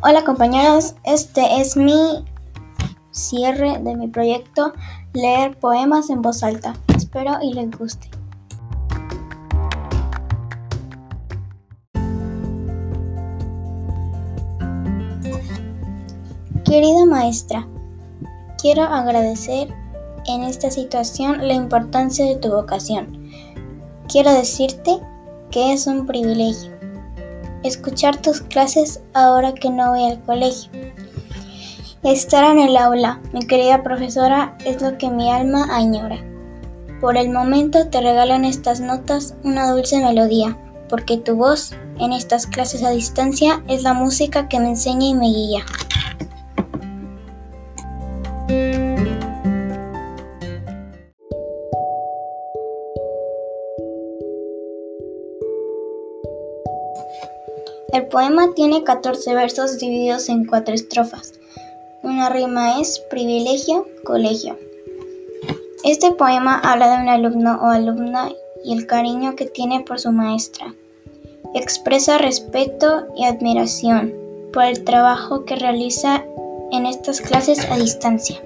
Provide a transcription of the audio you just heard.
Hola compañeros, este es mi cierre de mi proyecto Leer poemas en voz alta. Espero y les guste. Querida maestra, quiero agradecer en esta situación la importancia de tu vocación. Quiero decirte que es un privilegio escuchar tus clases ahora que no voy al colegio. Estar en el aula, mi querida profesora, es lo que mi alma añora. Por el momento te regalan estas notas una dulce melodía, porque tu voz en estas clases a distancia es la música que me enseña y me guía. El poema tiene 14 versos divididos en cuatro estrofas. Una rima es privilegio, colegio. Este poema habla de un alumno o alumna y el cariño que tiene por su maestra. Expresa respeto y admiración por el trabajo que realiza en estas clases a distancia.